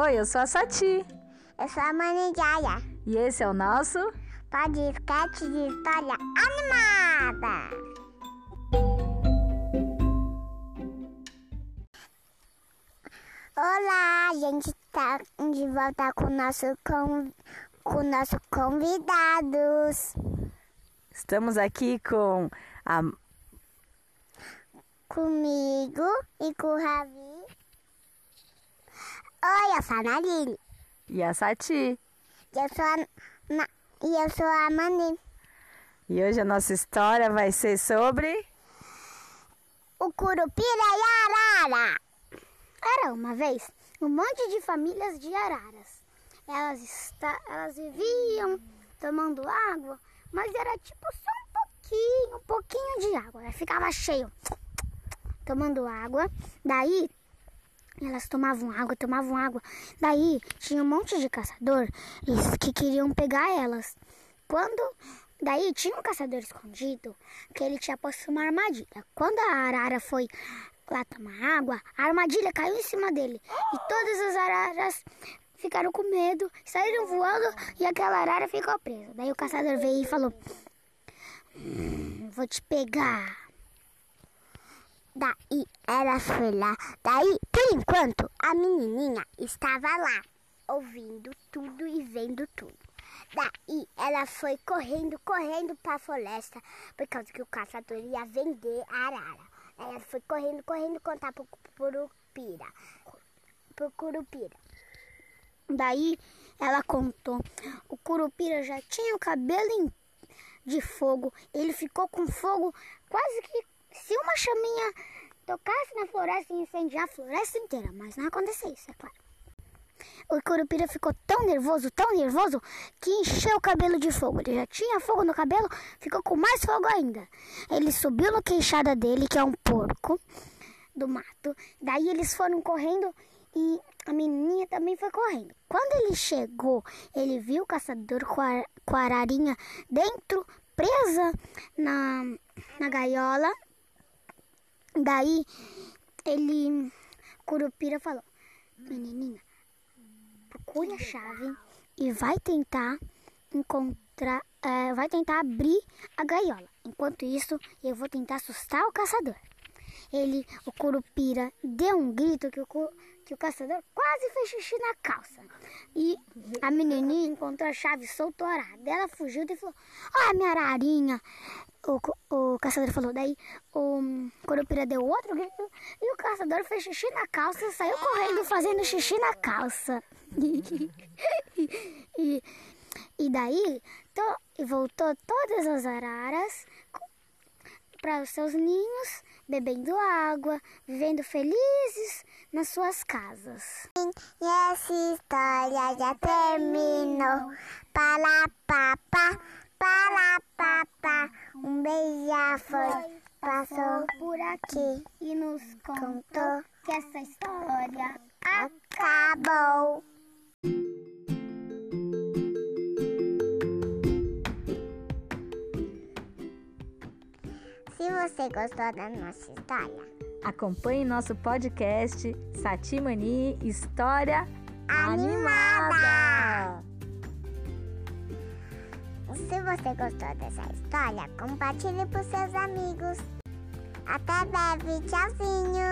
Oi, eu sou a Sati. Eu sou a Mãe Jaya. E esse é o nosso podcast de história animada. Olá, a gente tá de volta com nosso com, com nossos convidados. Estamos aqui com a Comigo e com o Ravi. Oi, eu sou a Marília. e a Sati. E eu sou a, Ma- e eu sou a Mani. E hoje a nossa história vai ser sobre O Curupira e a Arara. Era uma vez um monte de famílias de araras. Elas, está, elas viviam tomando água, mas era tipo só um pouquinho, um pouquinho de água. Ela ficava cheio, tomando água. Daí elas tomavam água, tomavam água. Daí tinha um monte de caçador que queriam pegar elas. Quando daí tinha um caçador escondido que ele tinha posto uma armadilha. Quando a arara foi lá tomar água, a armadilha caiu em cima dele e todas as araras ficaram com medo, saíram voando e aquela arara ficou presa. Daí o caçador veio e falou: "Hum, "Vou te pegar." Daí ela foi lá. Daí, por enquanto, a menininha estava lá, ouvindo tudo e vendo tudo. Daí ela foi correndo, correndo para a floresta, por causa que o caçador ia vender a arara. Daí ela foi correndo, correndo contar pro Curupira. Pro Curupira. Daí ela contou. O Curupira já tinha o cabelo de fogo. Ele ficou com fogo quase que se uma chaminha tocasse na floresta e incendiar a floresta inteira. Mas não aconteceu isso, é claro. O Curupira ficou tão nervoso, tão nervoso, que encheu o cabelo de fogo. Ele já tinha fogo no cabelo, ficou com mais fogo ainda. Ele subiu no queixada dele, que é um porco do mato. Daí eles foram correndo e a menininha também foi correndo. Quando ele chegou, ele viu o caçador com a, com a ararinha dentro, presa na, na gaiola. Daí ele, Curupira falou: Menininha, procure a chave e vai tentar encontrar, é, vai tentar abrir a gaiola. Enquanto isso, eu vou tentar assustar o caçador. Ele, o Curupira, deu um grito que o, que o caçador quase fez xixi na calça. E a menininha encontrou a chave, soltou a arara. Ela fugiu e falou: Ah, minha ararinha! O, o caçador falou. Daí o Curupira deu outro grito e o caçador fez xixi na calça saiu correndo fazendo xixi na calça. e, e daí to, voltou todas as araras para os seus ninhos, bebendo água, vivendo felizes nas suas casas. E essa história já terminou. Para papá, para papá, um foi, passou por aqui e nos contou que essa história acabou. Se você gostou da nossa história, Acompanhe nosso podcast Satimani História Animada. se você gostou dessa história, compartilhe para seus amigos. Até breve, tchauzinho!